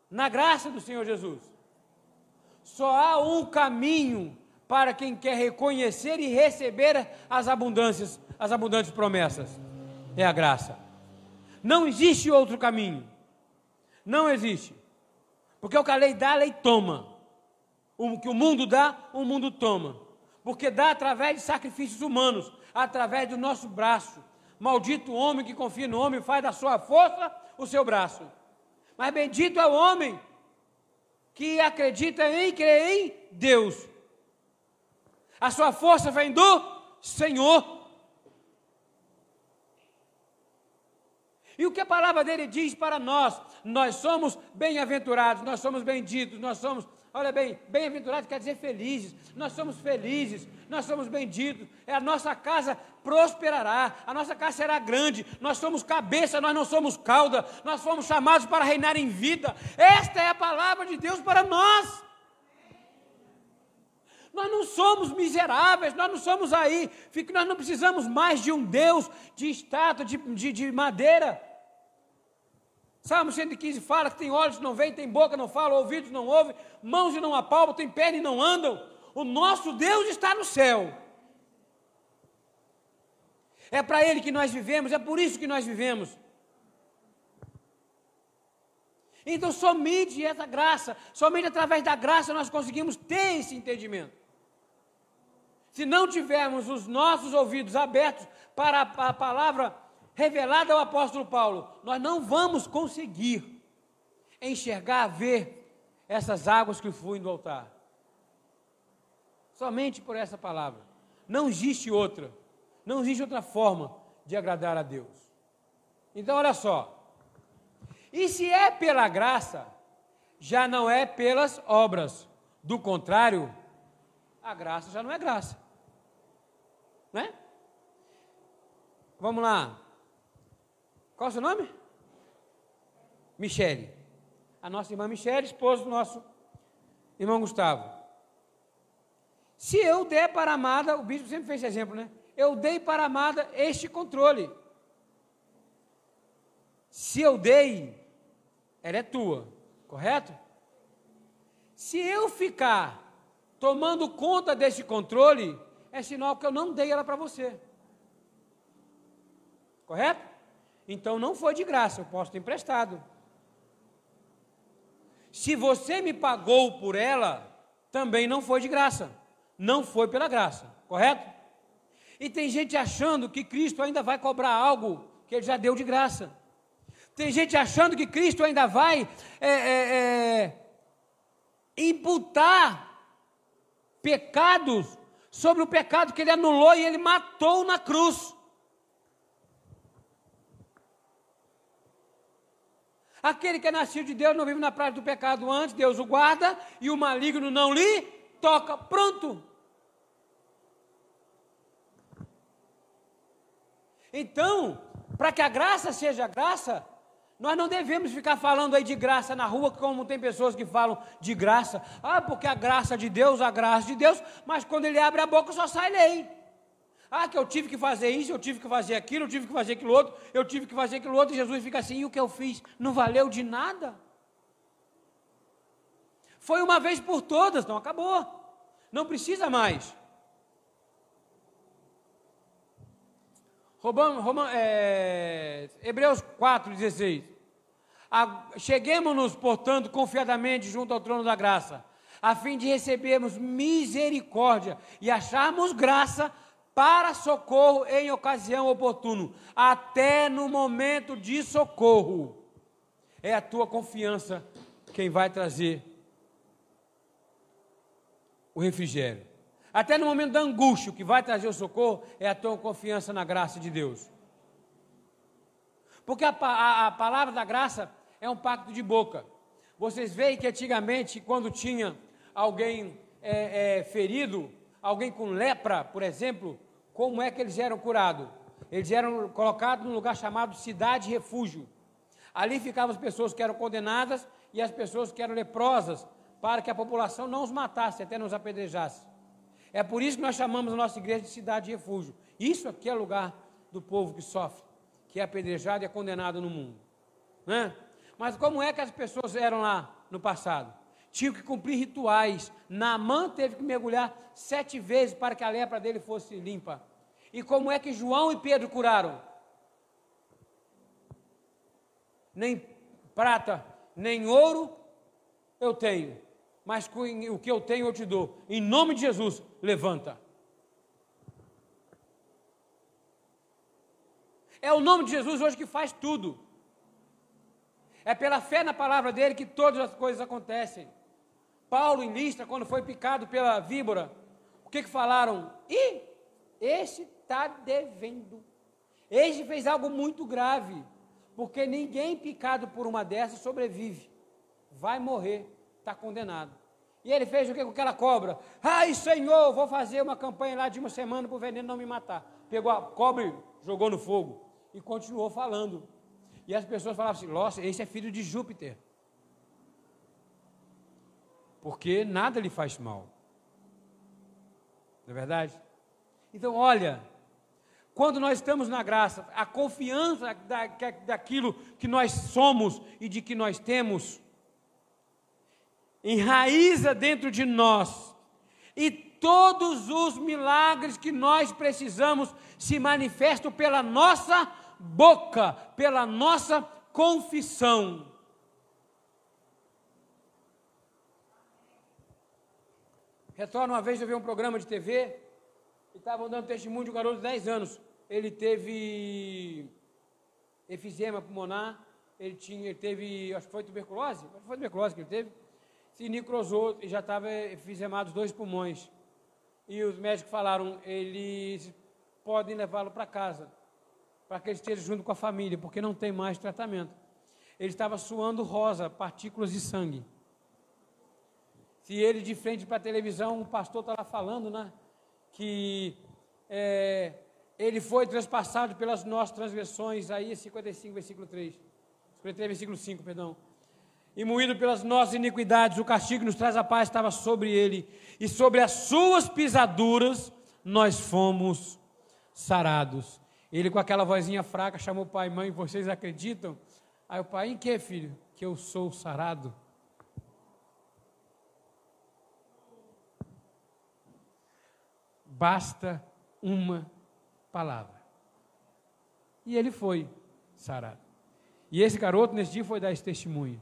na graça do Senhor Jesus. Só há um caminho para quem quer reconhecer e receber as abundâncias, as abundantes promessas. É a graça. Não existe outro caminho. Não existe. Porque o que a lei dá, a lei toma. O que o mundo dá, o mundo toma. Porque dá através de sacrifícios humanos, através do nosso braço. Maldito o homem que confia no homem, faz da sua força o seu braço. Mas bendito é o homem que acredita em crer em Deus. A sua força vem do Senhor. E o que a palavra dele diz para nós? Nós somos bem-aventurados, nós somos benditos, nós somos, olha bem, bem-aventurados quer dizer felizes, nós somos felizes, nós somos benditos, é a nossa casa prosperará, a nossa casa será grande, nós somos cabeça, nós não somos cauda, nós fomos chamados para reinar em vida. Esta é a palavra de Deus para nós. Nós não somos miseráveis, nós não somos aí, nós não precisamos mais de um Deus de estátua, de, de, de madeira. Salmo 115 fala que tem olhos que não veem, tem boca que não fala, ouvidos não ouvem, mãos e não apalpam, tem perna e não andam. O nosso Deus está no céu. É para Ele que nós vivemos, é por isso que nós vivemos. Então, somente essa graça, somente através da graça nós conseguimos ter esse entendimento. Se não tivermos os nossos ouvidos abertos para a palavra revelada ao apóstolo Paulo, nós não vamos conseguir enxergar, ver essas águas que fluem do altar. Somente por essa palavra. Não existe outra. Não existe outra forma de agradar a Deus. Então, olha só. E se é pela graça, já não é pelas obras. Do contrário, a graça já não é graça. Né? Vamos lá. Qual é o seu nome? Michele. A nossa irmã Michele, esposa do nosso irmão Gustavo. Se eu der para a amada, o bispo sempre fez esse exemplo, né? Eu dei para a amada este controle. Se eu dei, ela é tua, correto? Se eu ficar tomando conta desse controle, é sinal que eu não dei ela para você. Correto? Então não foi de graça, eu posso ter emprestado. Se você me pagou por ela, também não foi de graça. Não foi pela graça, correto? E tem gente achando que Cristo ainda vai cobrar algo que ele já deu de graça. Tem gente achando que Cristo ainda vai é, é, é, imputar pecados sobre o pecado que ele anulou e ele matou na cruz. Aquele que é nascido de Deus não vive na prática do pecado antes, Deus o guarda e o maligno não lhe toca. Pronto. Então, para que a graça seja graça, nós não devemos ficar falando aí de graça na rua, como tem pessoas que falam de graça. Ah, porque a graça de Deus, a graça de Deus, mas quando ele abre a boca só sai lei. Ah, que eu tive que fazer isso, eu tive que fazer aquilo, eu tive que fazer aquilo outro, eu tive que fazer aquilo outro, e Jesus fica assim, e o que eu fiz não valeu de nada? Foi uma vez por todas, não acabou. Não precisa mais. Roman, é, Hebreus 4,16. Cheguemos-nos, portanto, confiadamente junto ao trono da graça, a fim de recebermos misericórdia e acharmos graça para socorro em ocasião oportuna, até no momento de socorro. É a tua confiança quem vai trazer o refrigério. Até no momento da angústia, o que vai trazer o socorro é a tua confiança na graça de Deus. Porque a, a, a palavra da graça é um pacto de boca. Vocês veem que antigamente, quando tinha alguém é, é, ferido, alguém com lepra, por exemplo, como é que eles eram curados? Eles eram colocados num lugar chamado cidade refúgio. Ali ficavam as pessoas que eram condenadas e as pessoas que eram leprosas, para que a população não os matasse, até não os apedrejasse. É por isso que nós chamamos a nossa igreja de cidade de refúgio. Isso aqui é lugar do povo que sofre, que é apedrejado e é condenado no mundo. Né? Mas como é que as pessoas eram lá no passado? Tinham que cumprir rituais. Naamã teve que mergulhar sete vezes para que a lepra dele fosse limpa. E como é que João e Pedro curaram? Nem prata, nem ouro eu tenho, mas o que eu tenho eu te dou. Em nome de Jesus, levanta. É o nome de Jesus hoje que faz tudo. É pela fé na palavra dele que todas as coisas acontecem. Paulo em Listra, quando foi picado pela víbora, o que, que falaram? Ih, esse está devendo. Este fez algo muito grave, porque ninguém picado por uma dessas sobrevive. Vai morrer está condenado. E ele fez o que com aquela cobra? Ai, Senhor, vou fazer uma campanha lá de uma semana para o veneno não me matar. Pegou a cobra e jogou no fogo. E continuou falando. E as pessoas falavam assim: Nossa, esse é filho de Júpiter. Porque nada lhe faz mal. Não é verdade? Então, olha, quando nós estamos na graça, a confiança da, daquilo que nós somos e de que nós temos, enraiza dentro de nós. E todos os milagres que nós precisamos se manifestam pela nossa boca, pela nossa confissão. Retorno uma vez eu vi um programa de TV e estavam dando testemunho de um garoto de 10 anos. Ele teve efizema pulmonar, ele tinha, ele teve, acho que foi tuberculose, acho que foi tuberculose que ele teve se necrosou e já estava efizemado os dois pulmões. E os médicos falaram, eles podem levá-lo para casa, para que ele esteja junto com a família, porque não tem mais tratamento. Ele estava suando rosa, partículas de sangue. Se ele de frente para a televisão, o pastor estava falando, né? Que é, ele foi transpassado pelas nossas transgressões, aí 55, versículo 3. 53, versículo 5, perdão e moído pelas nossas iniquidades, o castigo que nos traz a paz estava sobre ele, e sobre as suas pisaduras nós fomos sarados. Ele, com aquela vozinha fraca, chamou pai e mãe: Vocês acreditam? Aí o pai, em que, filho? Que eu sou sarado. Basta uma palavra. E ele foi sarado. E esse garoto, nesse dia, foi dar esse testemunho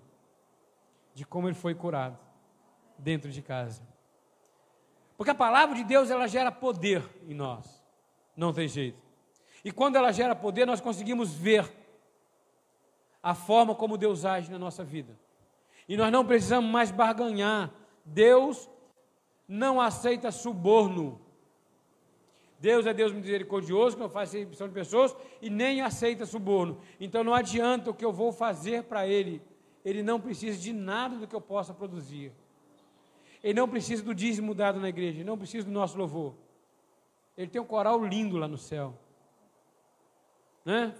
de como ele foi curado dentro de casa. Porque a palavra de Deus, ela gera poder em nós. Não tem jeito. E quando ela gera poder, nós conseguimos ver a forma como Deus age na nossa vida. E nós não precisamos mais barganhar. Deus não aceita suborno. Deus é Deus misericordioso, que não faz recepção de pessoas e nem aceita suborno. Então não adianta o que eu vou fazer para Ele. Ele não precisa de nada do que eu possa produzir. Ele não precisa do dízimo dado na igreja, ele não precisa do nosso louvor. Ele tem um coral lindo lá no céu. Né?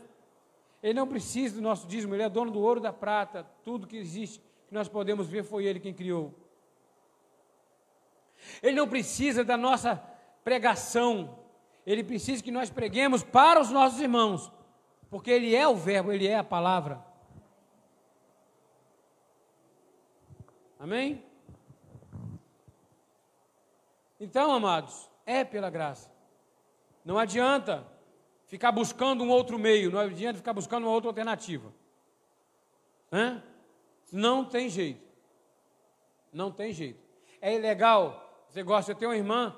Ele não precisa do nosso dízimo, ele é dono do ouro, da prata, tudo que existe, que nós podemos ver, foi ele quem criou. Ele não precisa da nossa pregação, ele precisa que nós preguemos para os nossos irmãos, porque ele é o Verbo, ele é a palavra. Amém? Então, amados, é pela graça. Não adianta ficar buscando um outro meio, não adianta ficar buscando uma outra alternativa. Hã? Não tem jeito. Não tem jeito. É ilegal. Você gosta, eu tenho uma irmã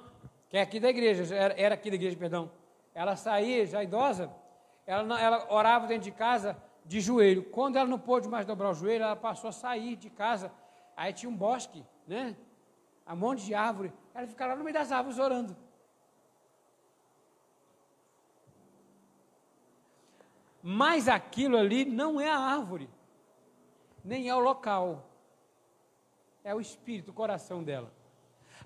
que é aqui da igreja, era, aqui da igreja, perdão. Ela saía, já idosa, ela, ela orava dentro de casa de joelho. Quando ela não pôde mais dobrar o joelho, ela passou a sair de casa. Aí tinha um bosque, né? Um monte de árvore. Ela fica lá no meio das árvores orando. Mas aquilo ali não é a árvore, nem é o local, é o espírito, o coração dela.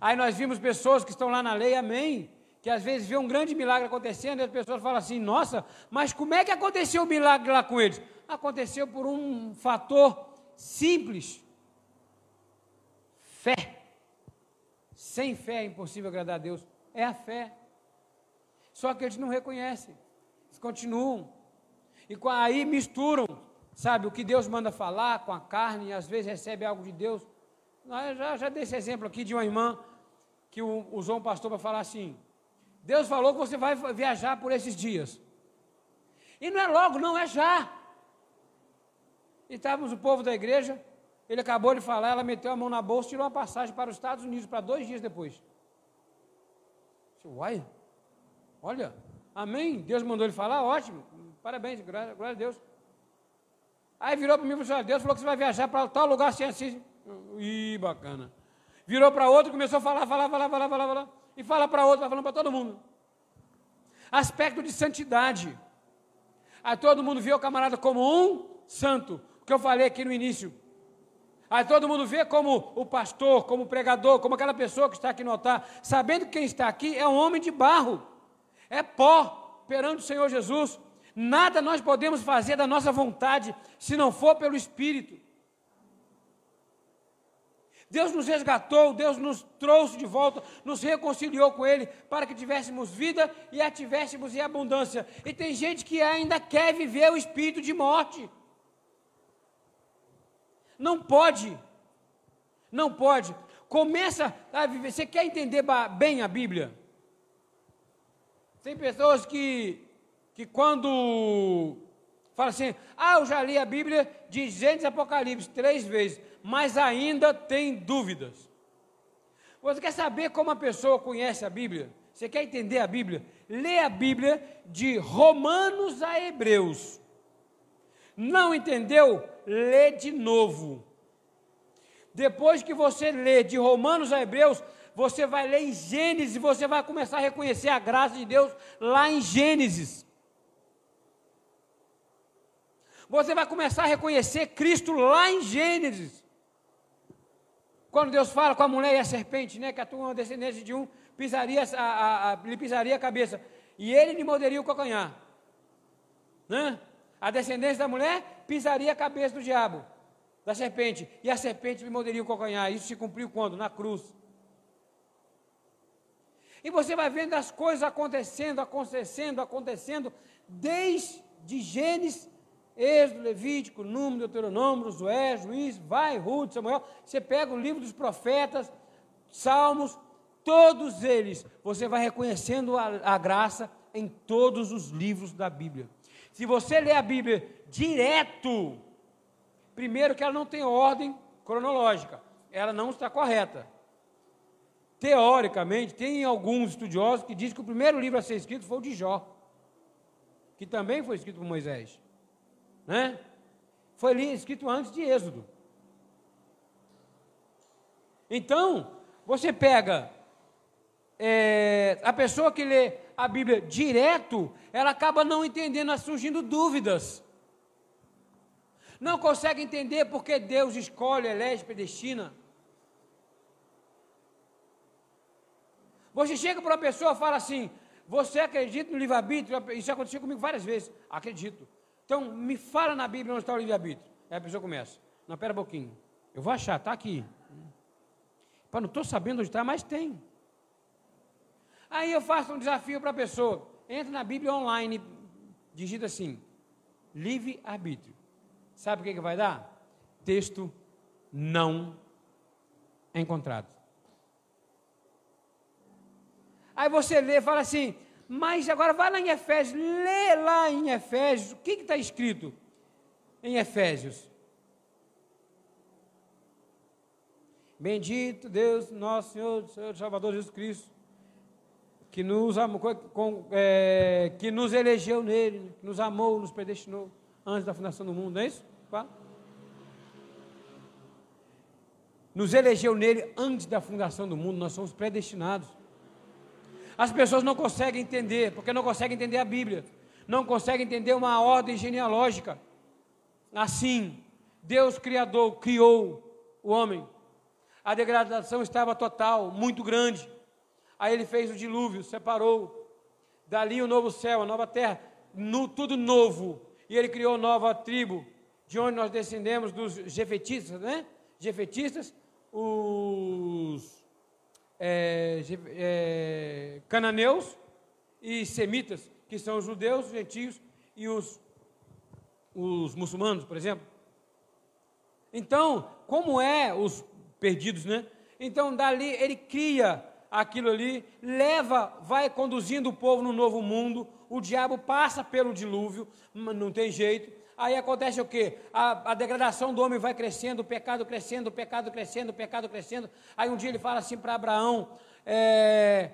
Aí nós vimos pessoas que estão lá na lei, amém, que às vezes vê um grande milagre acontecendo e as pessoas falam assim: nossa, mas como é que aconteceu o milagre lá com eles? Aconteceu por um fator simples: fé. Sem fé é impossível agradar a Deus. É a fé. Só que eles não reconhecem. Eles continuam. E aí misturam, sabe, o que Deus manda falar com a carne, e às vezes recebe algo de Deus. Eu já, já dei esse exemplo aqui de uma irmã que usou um pastor para falar assim: Deus falou que você vai viajar por esses dias. E não é logo, não é já. E estávamos o povo da igreja, ele acabou de falar, ela meteu a mão na bolsa e tirou uma passagem para os Estados Unidos para dois dias depois. Uai, olha, amém? Deus mandou ele falar, ótimo, parabéns, glória, glória a Deus. Aí virou para mim e falou: Deus falou que você vai viajar para tal lugar assim, assim. Ih, bacana. Virou para outro, começou a falar, falar, falar, falar, falar, falar. E fala para outro, vai falando para todo mundo. Aspecto de santidade. Aí todo mundo vê o camarada como um santo. O que eu falei aqui no início. Aí todo mundo vê como o pastor, como o pregador, como aquela pessoa que está aqui no altar, sabendo que quem está aqui é um homem de barro, é pó perante o Senhor Jesus. Nada nós podemos fazer da nossa vontade se não for pelo Espírito. Deus nos resgatou, Deus nos trouxe de volta, nos reconciliou com Ele para que tivéssemos vida e a tivéssemos em abundância. E tem gente que ainda quer viver o espírito de morte. Não pode. Não pode. Começa a viver. Você quer entender bem a Bíblia? Tem pessoas que, que quando fala assim, ah, eu já li a Bíblia de Gênesis Apocalipse três vezes, mas ainda tem dúvidas. Você quer saber como a pessoa conhece a Bíblia? Você quer entender a Bíblia? Lê a Bíblia de Romanos a Hebreus. Não entendeu? Lê de novo. Depois que você lê de Romanos a Hebreus, você vai ler em Gênesis e você vai começar a reconhecer a graça de Deus lá em Gênesis. Você vai começar a reconhecer Cristo lá em Gênesis. Quando Deus fala com a mulher e a serpente, né, que a tua descendência de um pisaria, a, a, a, lhe pisaria a cabeça, e ele lhe morderia o calcanhar. Né? A descendência da mulher pisaria a cabeça do diabo, da serpente, e a serpente lhe morderia o calcanhar. Isso se cumpriu quando? Na cruz. E você vai vendo as coisas acontecendo, acontecendo, acontecendo, desde Gênesis Êxodo, Levítico, Número, Deuteronômio, Josué, Juiz, vai, Ruth, Samuel. Você pega o livro dos profetas, Salmos, todos eles, você vai reconhecendo a, a graça em todos os livros da Bíblia. Se você ler a Bíblia direto, primeiro que ela não tem ordem cronológica, ela não está correta. Teoricamente, tem alguns estudiosos que dizem que o primeiro livro a ser escrito foi o de Jó, que também foi escrito por Moisés. Né? Foi escrito antes de Êxodo. Então, você pega é, a pessoa que lê a Bíblia direto, ela acaba não entendendo, surgindo dúvidas. Não consegue entender porque Deus escolhe, elege, predestina. Você chega para uma pessoa e fala assim: Você acredita no livre-arbítrio? Isso aconteceu comigo várias vezes. Acredito. Então, me fala na Bíblia onde está o livre-arbítrio. Aí a pessoa começa: Não, pera um pouquinho. Eu vou achar, está aqui. Pá, não estou sabendo onde está, mas tem. Aí eu faço um desafio para a pessoa. Entra na Bíblia online, digita assim: livre-arbítrio. Sabe o que, que vai dar? Texto não encontrado. Aí você lê e fala assim, mas agora vai lá em Efésios, lê lá em Efésios, o que está escrito em Efésios? Bendito Deus, nosso Senhor, Senhor Salvador Jesus Cristo, que nos, amou, com, é, que nos elegeu nele, que nos amou, nos predestinou antes da fundação do mundo, não é isso? Nos elegeu nele antes da fundação do mundo, nós somos predestinados. As pessoas não conseguem entender, porque não conseguem entender a Bíblia, não conseguem entender uma ordem genealógica. Assim, Deus Criador criou o homem. A degradação estava total, muito grande. Aí ele fez o dilúvio, separou. Dali o novo céu, a nova terra, no, tudo novo. E ele criou nova tribo, de onde nós descendemos dos jefetistas, né? Jefetistas, os é, é, cananeus e semitas, que são os judeus, os gentios e os, os muçulmanos, por exemplo. Então, como é os perdidos, né? Então, dali ele cria aquilo ali, leva, vai conduzindo o povo no novo mundo, o diabo passa pelo dilúvio, não tem jeito. Aí acontece o quê? A, a, degradação do homem vai crescendo, o pecado crescendo, o pecado crescendo, o pecado crescendo. Aí um dia ele fala assim para Abraão: é,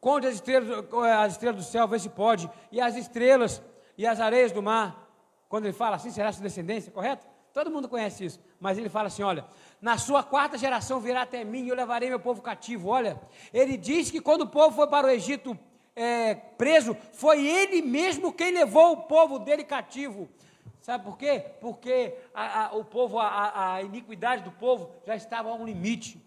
conte as estrelas, as estrelas do céu, vê se pode, e as estrelas e as areias do mar. Quando ele fala assim, será sua descendência, correto? Todo mundo conhece isso. Mas ele fala assim: olha, na sua quarta geração virá até mim e eu levarei meu povo cativo. Olha, ele diz que quando o povo foi para o Egito é, preso, foi ele mesmo quem levou o povo dele cativo. Sabe por quê? Porque a, a, o povo, a, a iniquidade do povo já estava a um limite.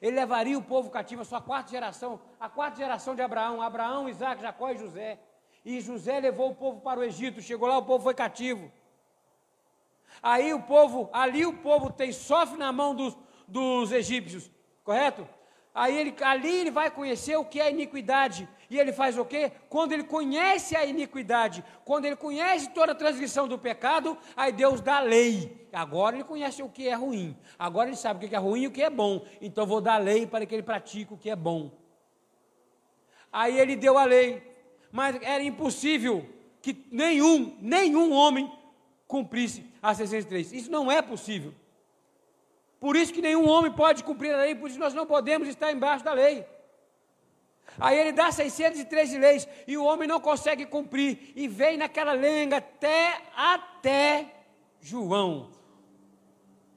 Ele levaria o povo cativo, a sua quarta geração, a quarta geração de Abraão, Abraão, Isaac, Jacó e José. E José levou o povo para o Egito, chegou lá, o povo foi cativo. Aí o povo, ali o povo tem, sofre na mão dos, dos egípcios, correto? Aí ele, ali ele vai conhecer o que é iniquidade. E ele faz o quê? Quando ele conhece a iniquidade, quando ele conhece toda a transgressão do pecado, aí Deus dá lei. Agora ele conhece o que é ruim. Agora ele sabe o que é ruim e o que é bom. Então vou dar lei para que ele pratique o que é bom. Aí ele deu a lei. Mas era impossível que nenhum, nenhum homem cumprisse a 603. Isso não é possível. Por isso que nenhum homem pode cumprir a lei, por isso nós não podemos estar embaixo da lei. Aí ele dá 613 leis e o homem não consegue cumprir e vem naquela lenga até até João.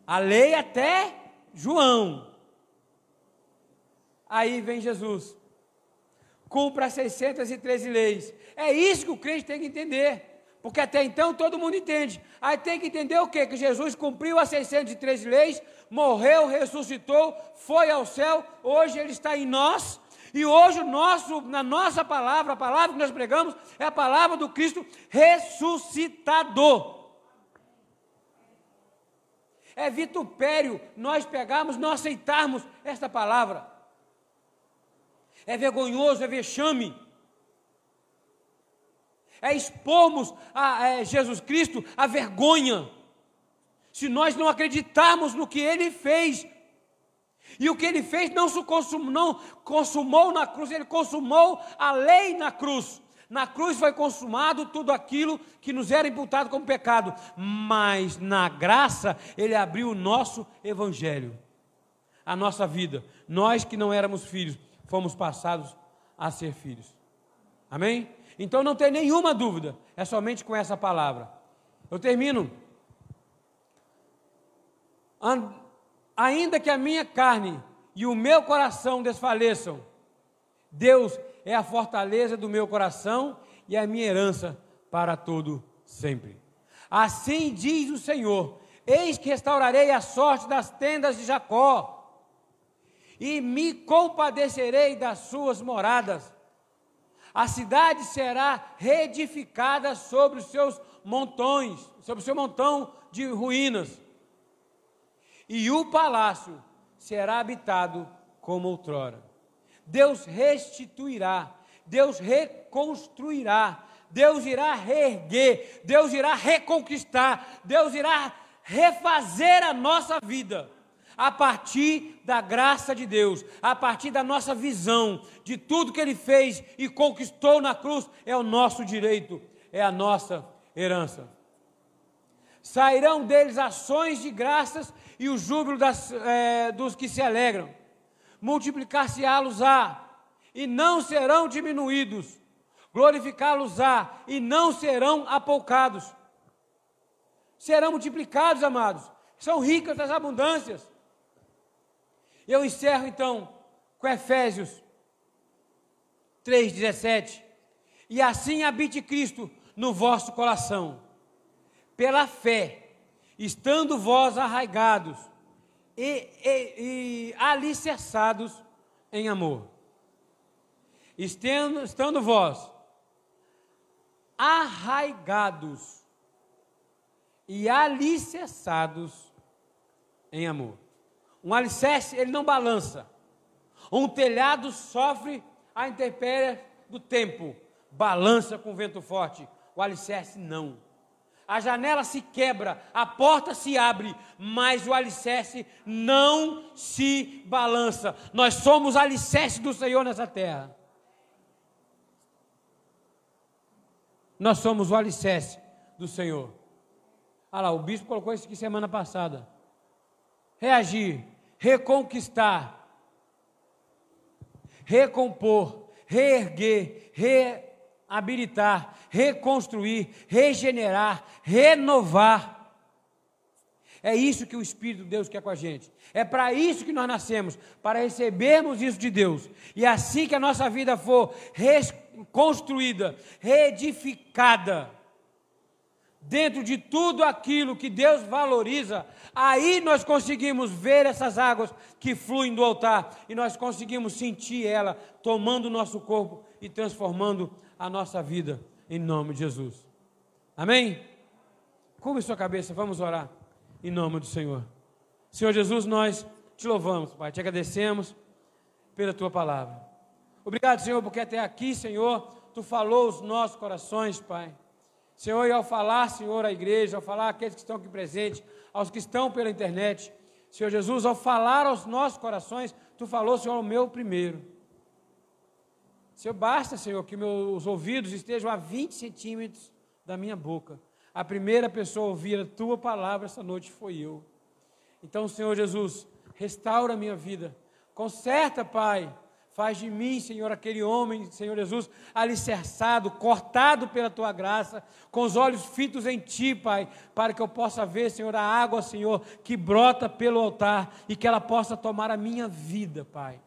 A lei até João. Aí vem Jesus. Cumpra as 613 leis. É isso que o crente tem que entender. Porque até então todo mundo entende. Aí tem que entender o quê? Que Jesus cumpriu as 613 leis, morreu, ressuscitou, foi ao céu, hoje ele está em nós. E hoje nosso, na nossa palavra, a palavra que nós pregamos é a palavra do Cristo ressuscitador. É vitupério nós pegarmos, nós aceitarmos esta palavra. É vergonhoso, é vexame é expormos a, a Jesus Cristo à vergonha. Se nós não acreditarmos no que Ele fez, e o que Ele fez não, se consumou, não consumou na cruz, Ele consumou a lei na cruz. Na cruz foi consumado tudo aquilo que nos era imputado como pecado, mas na graça Ele abriu o nosso evangelho, a nossa vida. Nós que não éramos filhos, fomos passados a ser filhos. Amém? Então não tem nenhuma dúvida, é somente com essa palavra. Eu termino. Ainda que a minha carne e o meu coração desfaleçam, Deus é a fortaleza do meu coração e a minha herança para todo sempre. Assim diz o Senhor: Eis que restaurarei a sorte das tendas de Jacó, e me compadecerei das suas moradas. A cidade será reedificada sobre os seus montões, sobre o seu montão de ruínas. E o palácio será habitado como outrora. Deus restituirá, Deus reconstruirá, Deus irá reerguer, Deus irá reconquistar, Deus irá refazer a nossa vida a partir da graça de Deus, a partir da nossa visão de tudo que Ele fez e conquistou na cruz, é o nosso direito, é a nossa herança. Sairão deles ações de graças e o júbilo das, é, dos que se alegram. Multiplicar-se-á-los-á e não serão diminuídos. Glorificá-los-á e não serão apoucados. Serão multiplicados, amados. São ricas das abundâncias. Eu encerro então com Efésios 3,17. E assim habite Cristo no vosso coração, pela fé, estando vós arraigados e, e, e alicerçados em amor. Estendo, estando vós arraigados e alicerçados em amor. Um alicerce, ele não balança. Um telhado sofre a intempérie do tempo, balança com vento forte. O alicerce não. A janela se quebra, a porta se abre, mas o alicerce não se balança. Nós somos alicerce do Senhor nessa terra. Nós somos o alicerce do Senhor. Olha lá, o bispo colocou isso aqui semana passada. Reagir reconquistar, recompor, reerguer, reabilitar, reconstruir, regenerar, renovar. É isso que o Espírito de Deus quer com a gente. É para isso que nós nascemos, para recebermos isso de Deus. E assim que a nossa vida for reconstruída, reedificada, dentro de tudo aquilo que Deus valoriza, aí nós conseguimos ver essas águas que fluem do altar e nós conseguimos sentir ela tomando o nosso corpo e transformando a nossa vida em nome de Jesus. Amém? Curve sua cabeça, vamos orar em nome do Senhor. Senhor Jesus, nós te louvamos, Pai, te agradecemos pela tua palavra. Obrigado, Senhor, porque até aqui, Senhor, tu falou os nossos corações, Pai. Senhor, e ao falar, Senhor, à igreja, ao falar àqueles que estão aqui presentes, aos que estão pela internet, Senhor Jesus, ao falar aos nossos corações, Tu falou, Senhor, o meu primeiro. Senhor, basta, Senhor, que meus ouvidos estejam a 20 centímetros da minha boca. A primeira pessoa a ouvir a Tua palavra essa noite foi eu. Então, Senhor Jesus, restaura a minha vida. Conserta, Pai, Faz de mim, Senhor, aquele homem, Senhor Jesus, alicerçado, cortado pela tua graça, com os olhos fitos em ti, Pai, para que eu possa ver, Senhor, a água, Senhor, que brota pelo altar e que ela possa tomar a minha vida, Pai.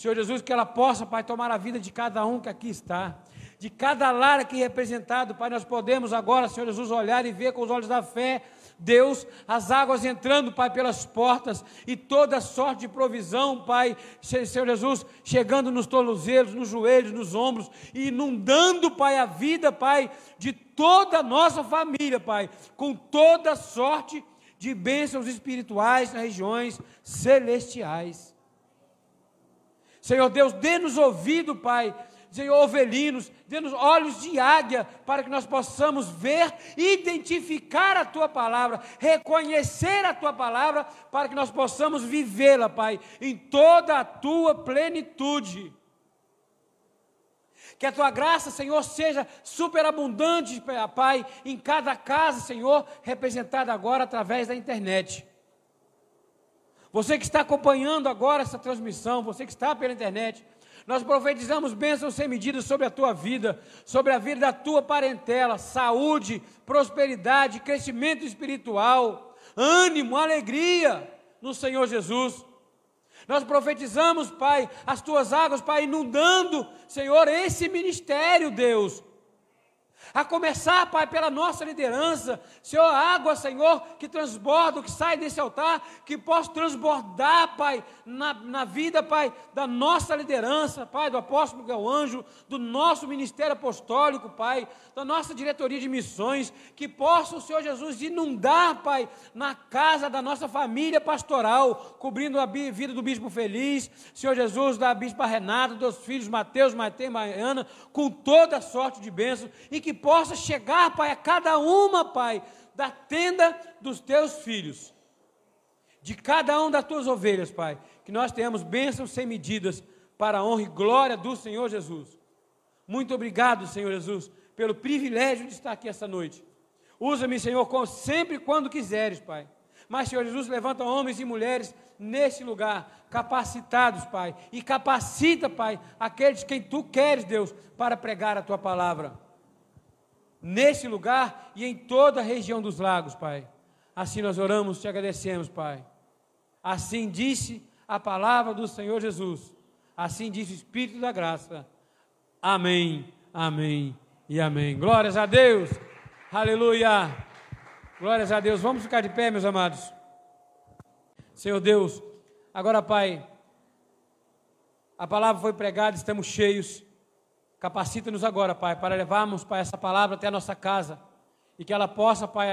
Senhor Jesus, que ela possa, Pai, tomar a vida de cada um que aqui está de cada lar aqui representado, Pai, nós podemos agora, Senhor Jesus, olhar e ver com os olhos da fé Deus, as águas entrando, Pai, pelas portas e toda sorte de provisão, Pai, Senhor Jesus, chegando nos tornozelos, nos joelhos, nos ombros, e inundando, Pai, a vida, Pai, de toda a nossa família, Pai, com toda sorte de bênçãos espirituais nas regiões celestiais. Senhor Deus, dê-nos ouvido, Pai, Senhor, ovelinos, dê-nos olhos de águia, para que nós possamos ver, identificar a tua palavra, reconhecer a tua palavra, para que nós possamos vivê-la, Pai, em toda a tua plenitude. Que a tua graça, Senhor, seja superabundante, Pai, em cada casa, Senhor, representada agora através da internet. Você que está acompanhando agora essa transmissão, você que está pela internet, nós profetizamos bênçãos sem medida sobre a tua vida, sobre a vida da tua parentela, saúde, prosperidade, crescimento espiritual, ânimo, alegria no Senhor Jesus. Nós profetizamos, Pai, as tuas águas, Pai, inundando, Senhor, esse ministério, Deus a começar, Pai, pela nossa liderança, Senhor, água, Senhor, que transborda, que sai desse altar, que possa transbordar, Pai, na, na vida, Pai, da nossa liderança, Pai, do apóstolo Miguel Anjo, do nosso ministério apostólico, Pai, da nossa diretoria de missões, que possa o Senhor Jesus inundar, Pai, na casa da nossa família pastoral, cobrindo a vida do bispo Feliz, Senhor Jesus, da bispa Renata, dos filhos Mateus, Matei e Maiana, com toda sorte de bênçãos, e que possa chegar, Pai, a cada uma, Pai, da tenda dos teus filhos, de cada um das tuas ovelhas, Pai, que nós tenhamos bênçãos sem medidas para a honra e glória do Senhor Jesus. Muito obrigado, Senhor Jesus, pelo privilégio de estar aqui esta noite. Usa-me, Senhor, sempre quando quiseres, Pai. Mas, Senhor Jesus, levanta homens e mulheres neste lugar, capacitados, Pai, e capacita, Pai, aqueles quem tu queres, Deus, para pregar a tua palavra nesse lugar e em toda a região dos lagos, Pai. Assim nós oramos, te agradecemos, Pai. Assim disse a palavra do Senhor Jesus. Assim disse o Espírito da graça. Amém, amém e amém. Glórias a Deus. Aleluia. Glórias a Deus. Vamos ficar de pé, meus amados. Senhor Deus, agora, Pai, a palavra foi pregada, estamos cheios. Capacita-nos agora, Pai, para levarmos, Pai, essa palavra até a nossa casa e que ela possa, Pai,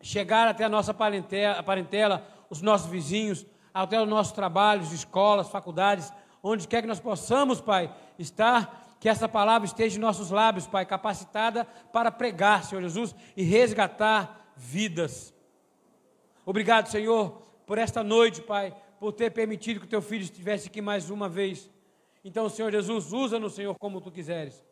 chegar até a nossa parentela, parentela os nossos vizinhos, até os nossos trabalhos, escolas, faculdades, onde quer que nós possamos, Pai, estar, que essa palavra esteja em nossos lábios, Pai, capacitada para pregar, Senhor Jesus, e resgatar vidas. Obrigado, Senhor, por esta noite, Pai, por ter permitido que o teu filho estivesse aqui mais uma vez. Então, Senhor Jesus, usa-nos, Senhor, como tu quiseres.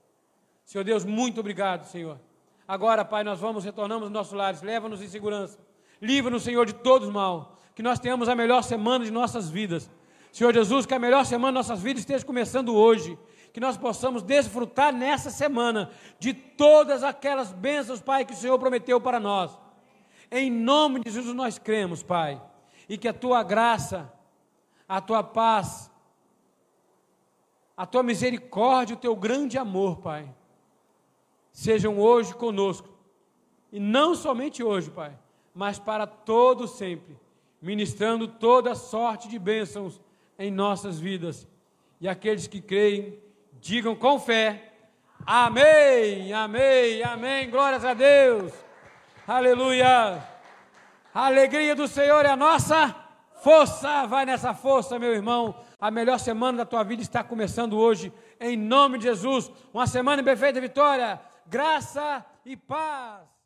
Senhor Deus, muito obrigado, Senhor. Agora, Pai, nós vamos, retornamos aos nossos lares, leva-nos em segurança. Livra-nos, Senhor, de todos mal. Que nós tenhamos a melhor semana de nossas vidas. Senhor Jesus, que a melhor semana de nossas vidas esteja começando hoje. Que nós possamos desfrutar nessa semana de todas aquelas bênçãos, Pai, que o Senhor prometeu para nós. Em nome de Jesus nós cremos, Pai. E que a tua graça, a tua paz, a tua misericórdia, o teu grande amor, Pai, sejam hoje conosco. E não somente hoje, Pai, mas para todo sempre, ministrando toda sorte de bênçãos em nossas vidas. E aqueles que creem, digam com fé: Amém, Amém, Amém. Glórias a Deus. Aleluia. A alegria do Senhor é a nossa força. Vai nessa força, meu irmão. A melhor semana da tua vida está começando hoje, em nome de Jesus. Uma semana em perfeita vitória, graça e paz.